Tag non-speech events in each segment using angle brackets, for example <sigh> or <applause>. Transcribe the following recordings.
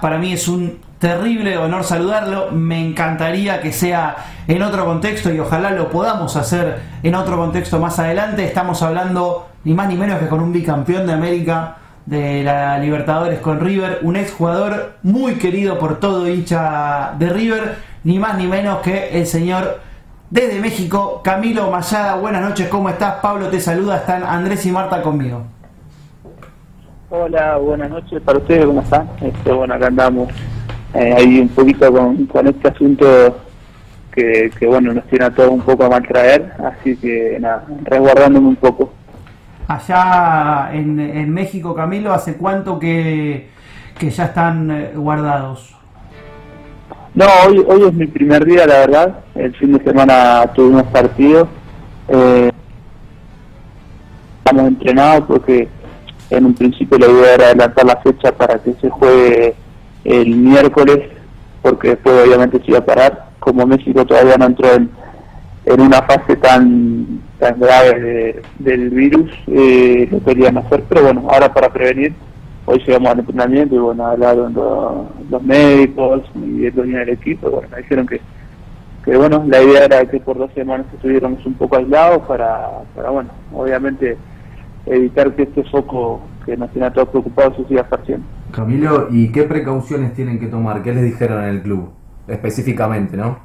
Para mí es un terrible honor saludarlo. Me encantaría que sea en otro contexto y ojalá lo podamos hacer en otro contexto más adelante. Estamos hablando ni más ni menos que con un bicampeón de América de la Libertadores con River, un exjugador muy querido por todo hincha de River, ni más ni menos que el señor desde México, Camilo Mayada. Buenas noches, ¿cómo estás? Pablo te saluda, están Andrés y Marta conmigo. Hola, buenas noches para ustedes, ¿cómo están? Este, bueno, acá andamos eh, ahí un poquito con, con este asunto que, que, bueno, nos tiene a todos un poco a mal traer, así que nada, resguardándome un poco. Allá en, en México, Camilo, ¿hace cuánto que, que ya están eh, guardados? No, hoy, hoy es mi primer día, la verdad. El fin de semana tuvimos partidos. Eh, estamos entrenados porque en un principio la idea era adelantar la fecha para que se juegue el miércoles, porque después obviamente se iba a parar. Como México todavía no entró en, en una fase tan tan grave del virus, eh, lo querían hacer, pero bueno, ahora para prevenir, hoy llegamos al entrenamiento y bueno, hablaron los, los médicos y el dueño del equipo, bueno, me dijeron que, que bueno, la idea era que por dos semanas estuviéramos un poco aislados para, para bueno, obviamente evitar que este foco que nos tiene a todos preocupados se siga esparciendo. Camilo, ¿y qué precauciones tienen que tomar? ¿Qué les dijeron en el club específicamente, no?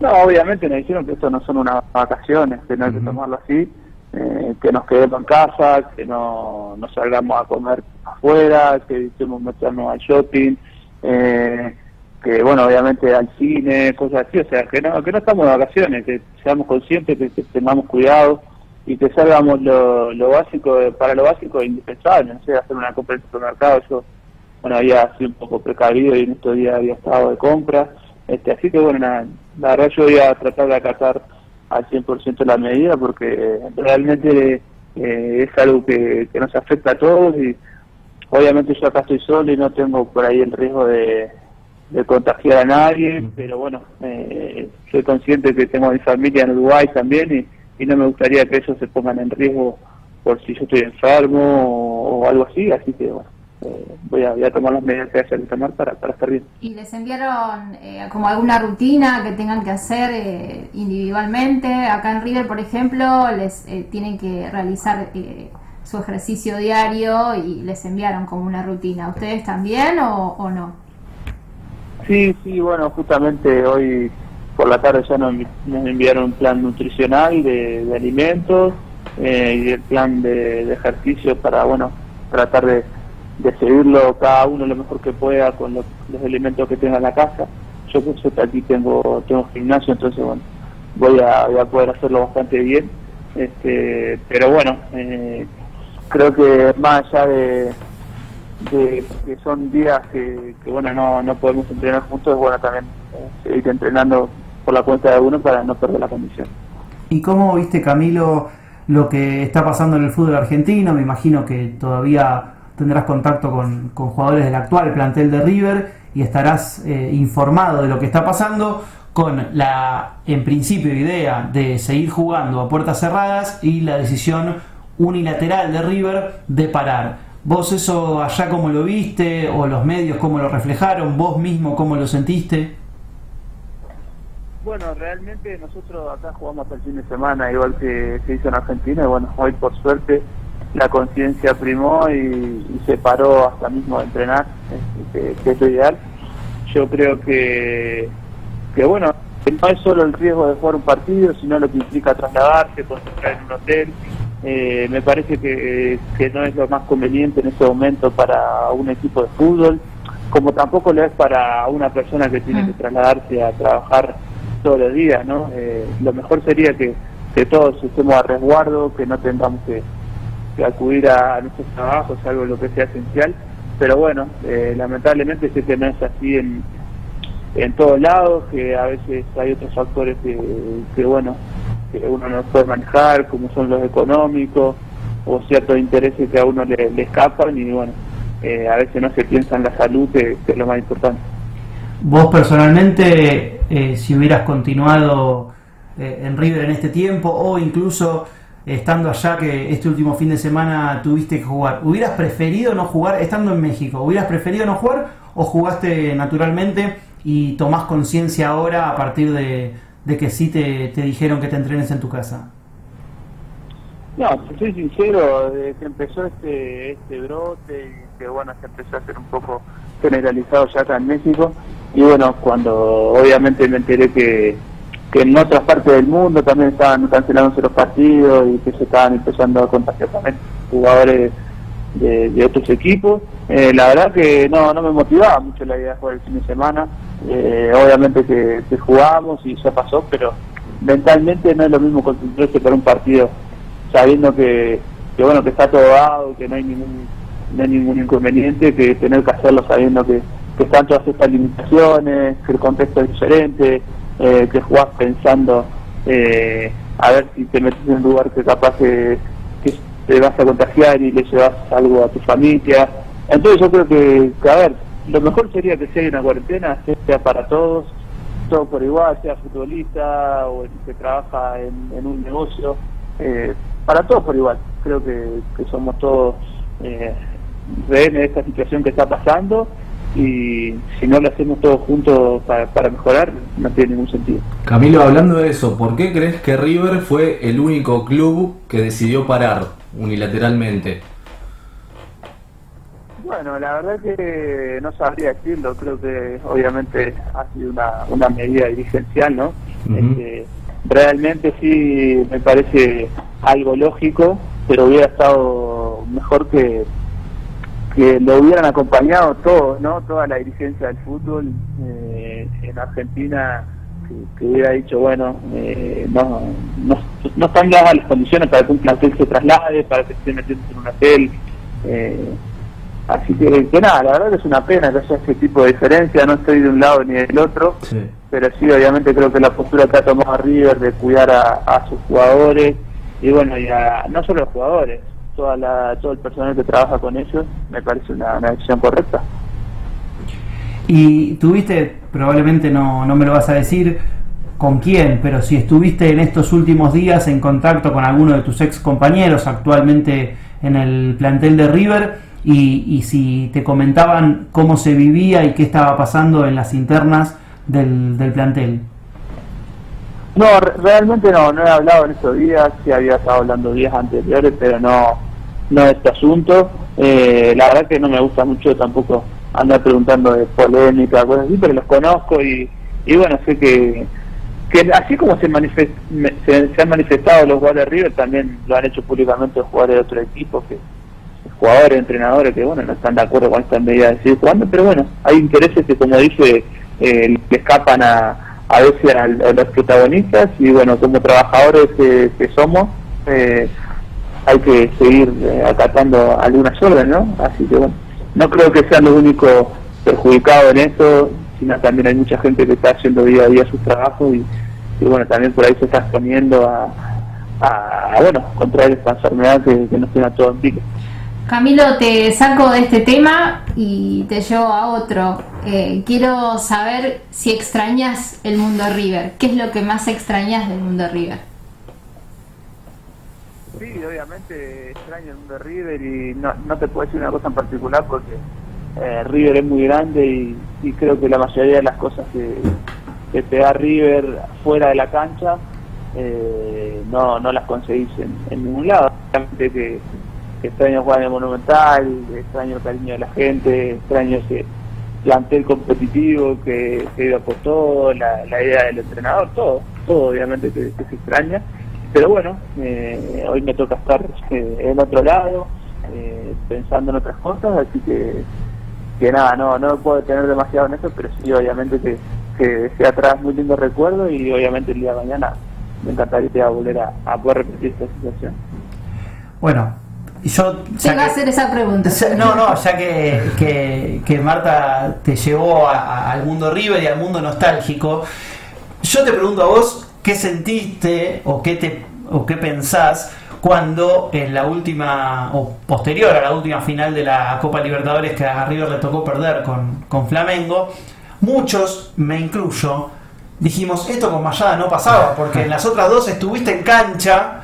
No, obviamente nos dijeron que esto no son unas vacaciones, que no hay que tomarlo así, eh, que nos quedemos en casa, que no, no salgamos a comer afuera, que evitemos meternos al shopping, eh, que bueno, obviamente al cine, cosas así, o sea, que no, que no estamos de vacaciones, que seamos conscientes, que, que tengamos cuidado y que salgamos lo, lo básico, para lo básico e indispensable, no sé, hacer una compra en el supermercado, yo, bueno, había sido un poco precavido y en estos días había estado de compra, este, así que bueno, nada, la verdad yo voy a tratar de acatar al 100% la medida porque realmente eh, es algo que, que nos afecta a todos y obviamente yo acá estoy solo y no tengo por ahí el riesgo de, de contagiar a nadie, pero bueno, eh, soy consciente que tengo mi familia en Uruguay también y, no me gustaría que ellos se pongan en riesgo por si yo estoy enfermo o, o algo así, así que bueno, eh, voy, a, voy a tomar las medidas que haya que tomar para, para estar bien. ¿Y les enviaron eh, como alguna rutina que tengan que hacer eh, individualmente? Acá en River, por ejemplo, les eh, tienen que realizar eh, su ejercicio diario y les enviaron como una rutina. ¿Ustedes también o, o no? Sí, sí, bueno, justamente hoy por la tarde ya nos, nos enviaron un plan nutricional de, de alimentos eh, y el plan de, de ejercicio para, bueno, tratar de, de seguirlo cada uno lo mejor que pueda con los, los elementos que tenga en la casa. Yo por suerte aquí tengo, tengo gimnasio, entonces bueno, voy a, voy a poder hacerlo bastante bien. Este, pero bueno, eh, creo que más allá de, de que son días que, que bueno no, no podemos entrenar juntos, es bueno también eh, seguir entrenando por la cuenta de uno para no perder la condición. ¿Y cómo viste, Camilo, lo que está pasando en el fútbol argentino? Me imagino que todavía tendrás contacto con, con jugadores del actual plantel de River y estarás eh, informado de lo que está pasando con la, en principio, idea de seguir jugando a puertas cerradas y la decisión unilateral de River de parar. ¿Vos eso allá cómo lo viste? ¿O los medios cómo lo reflejaron? ¿Vos mismo cómo lo sentiste? Bueno, realmente nosotros acá jugamos hasta el fin de semana, igual que se hizo en Argentina, y bueno, hoy por suerte la conciencia primó y, y, se paró hasta mismo de entrenar, que, que, es lo ideal. Yo creo que, que, bueno, no es solo el riesgo de jugar un partido, sino lo que implica trasladarse, concentrar en un hotel. Eh, me parece que, que no es lo más conveniente en este momento para un equipo de fútbol, como tampoco lo es para una persona que tiene que trasladarse a trabajar todos los días, ¿no? Eh, lo mejor sería que, que todos estemos a resguardo, que no tengamos que, acudir a nuestros trabajos, algo lo que sea esencial, pero bueno, eh, lamentablemente sé que no es así en, en todos lados, que a veces hay otros factores que, que bueno, que uno no puede manejar, como son los económicos, o ciertos intereses que a uno le, escapan, y bueno, eh, a veces no se piensa en la salud, que es lo más importante. Vos personalmente, eh, si hubieras continuado eh, en River en este tiempo, o incluso estando allá que este último fin de semana tuviste que jugar. ¿Hubieras preferido no jugar estando en México? ¿Hubieras preferido no jugar o jugaste naturalmente y tomás conciencia ahora a partir de, que sí te, dijeron que te entrenes en tu casa? No, soy sincero, desde que empezó este, este brote y que bueno, se empezó a hacer un poco generalizado ya acá en México, y bueno, cuando obviamente me enteré que que en otras partes del mundo también estaban cancelándose los partidos y que se estaban empezando a contagiar también jugadores de, otros equipos. Eh, la verdad que no, no me motivaba mucho la idea de jugar el fin de semana. Eh, obviamente que, que jugamos y ya pasó, pero mentalmente no es lo mismo concentrarse para un partido sabiendo que, que bueno que está todo dado, que no hay ningún no hay ningún inconveniente, que tener que hacerlo sabiendo que, que están todas estas limitaciones, que el contexto es diferente, eh, que jugás pensando eh, a ver si te metes en un lugar que capaz que, te vas a contagiar y le llevas algo a tu familia. Entonces yo creo que, a ver, lo mejor sería que si hay una cuarentena, sea para todos, todo por igual, sea futbolista o el que trabaja en, un negocio, eh, para todos por igual. Creo que, somos todos eh, rehenes de esta situación que está pasando y si no lo hacemos todos juntos para, mejorar, no tiene ningún sentido. Camilo, hablando de eso, ¿por qué crees que River fue el único club que decidió parar unilateralmente? Bueno, la verdad que no sabría decirlo, creo que obviamente ha sido una, una medida dirigencial, ¿no? Este, realmente sí me parece algo lógico, pero hubiera estado mejor que que lo hubieran acompañado todos, ¿no? Toda la dirigencia del fútbol eh, en Argentina, que, hubiera dicho, bueno, eh, no, no, no, están dadas las condiciones para que un plantel se traslade, para que esté metiendo en un hotel. Eh, así que, que, nada, la verdad que es una pena que haya ese tipo de diferencia, no estoy de un lado ni del otro, pero sí, obviamente creo que la postura que ha tomado River de cuidar a, a sus jugadores, y bueno, y a, no solo a los jugadores, toda la, todo el personal que trabaja con ellos, me parece una, decisión correcta. Y tuviste, probablemente no, no me lo vas a decir con quién, pero si estuviste en estos últimos días en contacto con alguno de tus ex compañeros actualmente en el plantel de River y, y si te comentaban cómo se vivía y qué estaba pasando en las internas del, del plantel. No, realmente no, no he hablado en estos días, sí había estado hablando días anteriores, pero no, no este asunto. Eh, la verdad que no me gusta mucho tampoco andar preguntando de polémica, cosas así, pero los conozco y, y bueno, sé que, que así como se, se, han manifestado los jugadores de River, también lo han hecho públicamente los jugadores de otro equipo, que jugadores, entrenadores que bueno no están de acuerdo con esta medida de seguir jugando, pero bueno, hay intereses que como dice eh, le escapan a, a veces a, los protagonistas y bueno, como trabajadores que, somos, eh, hay que seguir eh, acatando algunas órdenes, ¿no? Así que bueno, no creo que sean los únicos perjudicados en esto, sino también hay mucha gente que está haciendo día a día sus trabajos y, bueno, también por ahí se está exponiendo a, a, bueno, contraer esta enfermedad que, que nos tiene a todos en pique. Camilo, te saco de este tema y te llevo a otro. Eh, quiero saber si extrañas el mundo River. ¿Qué es lo que más extrañas del mundo River? Sí, obviamente extraño el mundo River y no, no te puedo decir una cosa en particular porque eh, River es muy grande y, creo que la mayoría de las cosas que, te da River fuera de la cancha eh, no, no las conseguís en, ningún lado. Obviamente que extraño jugar en el Monumental, extraño el cariño de la gente, extraño ese plantel competitivo que, que iba por todo, la, idea del entrenador, todo, todo obviamente que, se extraña. Pero bueno, eh, hoy me toca estar eh, en otro lado, eh, pensando en otras cosas, así que, que nada, no no puedo tener demasiado en eso, pero sí obviamente que, que sea atrás muy lindo recuerdo y obviamente el día de mañana me encantaría volver a, a poder repetir esta situación. Bueno, yo, te iba a hacer esa pregunta. No, no, ya que, que, Marta te llevó al mundo River y al mundo nostálgico, yo te pregunto a vos, ¿qué sentiste o qué, te, o qué pensás cuando en la última, o posterior a la última final de la Copa Libertadores que a River le tocó perder con, con Flamengo, muchos, me incluyo, dijimos, esto con Mayada no pasaba, porque en las otras dos estuviste en cancha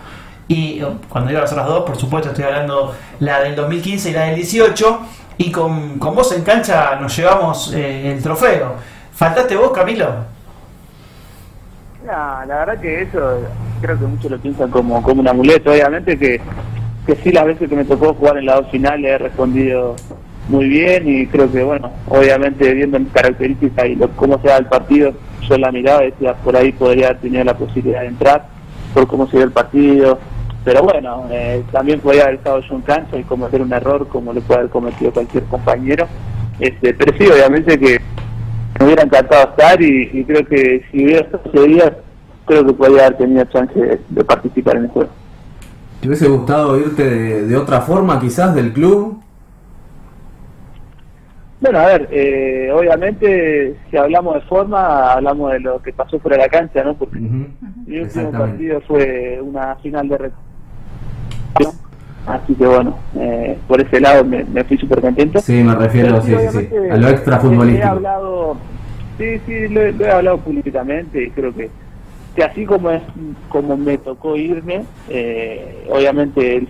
y cuando digo las otras dos, por supuesto estoy hablando la del 2015 y la del 18, y con, con vos en cancha nos llevamos eh, el trofeo. ¿Faltaste vos, Camilo? La verdad que eso creo que muchos lo piensan como, como un amuleto, obviamente que, que sí las veces que me tocó jugar en la dos final he respondido muy bien y creo que bueno, obviamente viendo mis características y lo, cómo se da el partido, yo la miraba y decía por ahí podría tener la posibilidad de entrar por cómo se dio el partido, pero bueno, eh, también podría haber estado yo en cancha y cometer un error como lo puede haber cometido cualquier compañero, este, pero sí, obviamente que me hubiera encantado estar y, creo que si hubiera estado ese día, creo que podría haber tenido chance de, participar en el juego. ¿Te hubiese gustado irte de, otra forma quizás del club? Bueno, a ver, eh, obviamente si hablamos de forma, hablamos de lo que pasó fuera de la cancha, ¿no? Porque mi último partido fue una final de Así que bueno, eh, por ese lado me, fui súper contento. Sí, me refiero sí, sí, a lo extra futbolístico. He hablado, sí, sí, lo, he hablado públicamente y creo que, que así como es como me tocó irme, eh, obviamente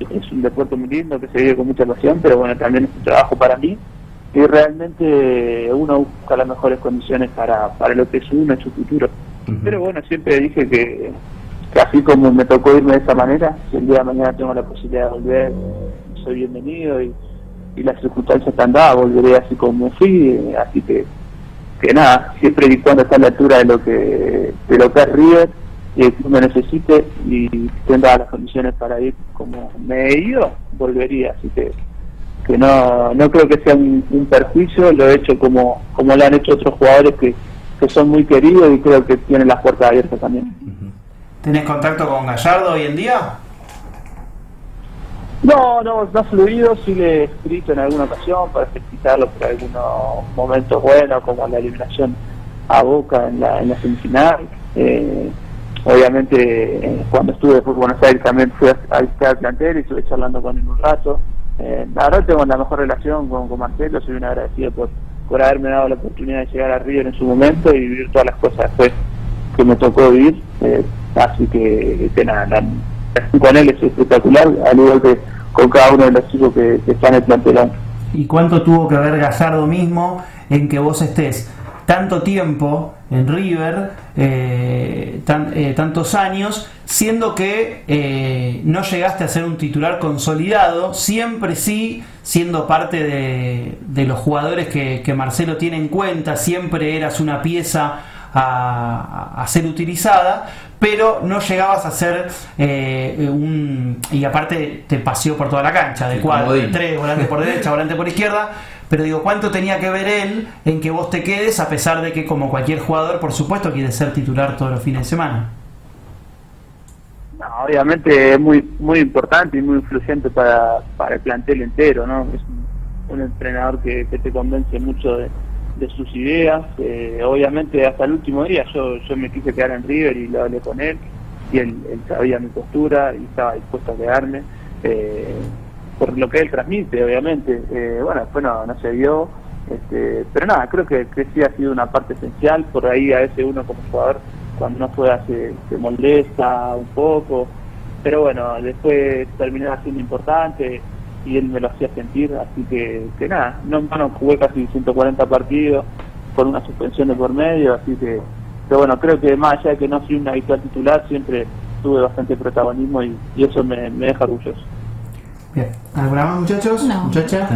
es un deporte muy lindo que se vive con mucha pasión, pero bueno, también es un trabajo para mí y realmente uno busca las mejores condiciones para, para lo que es uno en su futuro. Pero bueno, siempre dije que, así como me tocó irme de esa manera, si el día de mañana tengo la posibilidad de volver, soy bienvenido y, y las circunstancias están dadas, volveré así como fui, así que que nada, siempre y cuando está a la altura de lo que de lo que es River y el me necesite y tenga las condiciones para ir como me he ido, volvería, así que que no, no creo que sea un, perjuicio, lo he hecho como, como lo han hecho otros jugadores que, que son muy queridos y creo que tienen las puertas abiertas también. ¿Tenés contacto con Gallardo hoy en día? No, no, no ha fluido, sí le he escrito en alguna ocasión para felicitarlo por algunos momentos buenos, como la eliminación a Boca en la, en la semifinal. Eh, obviamente, eh, cuando estuve por Buenos Aires también fui a, visitar el plantel y estuve charlando con él un rato. Eh, la verdad tengo la mejor relación con, con Marcelo, soy un agradecido por, por haberme dado la oportunidad de llegar a River en su momento y vivir todas las cosas después que me tocó vivir. Eh, así que, nada, la, con él es espectacular, al igual que con cada uno de los chicos que, que están en el plantel. ¿Y cuánto tuvo que ver Gallardo mismo en que vos estés tanto tiempo en River, eh, eh, tantos años, siendo que eh, no llegaste a ser un titular consolidado, siempre sí siendo parte de, los jugadores que, Marcelo tiene en cuenta, siempre eras una pieza a, ser utilizada, pero no llegabas a ser un... y aparte te paseó por toda la cancha, de cuatro, de tres, volante por derecha, volante por izquierda, pero digo, ¿cuánto tenía que ver él en que vos te quedes a pesar de que como cualquier jugador, por supuesto, quiere ser titular todos los fines de semana? obviamente es muy muy importante y muy influyente para, para el plantel entero, ¿no? Es un, entrenador que, te convence mucho de, sus ideas. Eh, obviamente hasta el último día yo, yo me quise quedar en River y lo hablé con él y él, sabía mi postura y estaba dispuesto a quedarme. Eh, por lo que él transmite, obviamente. Eh, bueno, después no, no se vio, este, pero nada, creo que, que sí ha sido una parte esencial. Por ahí a veces uno como jugador, cuando no juega, se, se molesta un poco, pero bueno, después terminó siendo importante y él me lo hacía sentir, así que, que nada, no en vano jugué casi 140 partidos con una suspensión de por medio, así que, pero bueno, creo que más allá de que no soy un habitual titular, siempre tuve bastante protagonismo y, eso me deja orgulloso. Bien. ¿Alguna más, muchachos? No.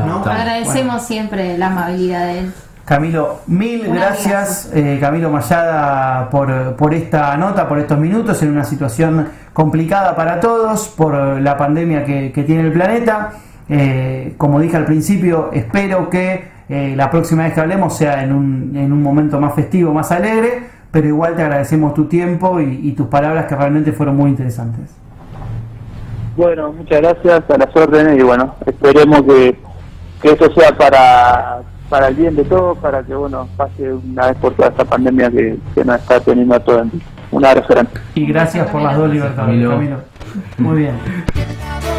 ¿No? Agradecemos siempre la amabilidad de él. Camilo, mil gracias, eh, Camilo Mayada, por, por esta nota, por estos minutos, en una situación complicada para todos, por la pandemia que, tiene el planeta. Eh, como dije al principio, espero que eh, la próxima vez que hablemos sea en un, en un momento más festivo, más alegre, pero igual te agradecemos tu tiempo y tus palabras que realmente fueron muy interesantes. Bueno, muchas gracias a las órdenes y bueno, esperemos que, que eso sea para, para el bien de todos, para que bueno pase una vez por toda esta pandemia que, que nos está teniendo a todos. Un abrazo grande. Y gracias por las dos libertades, Camilo. Muy bien. <laughs>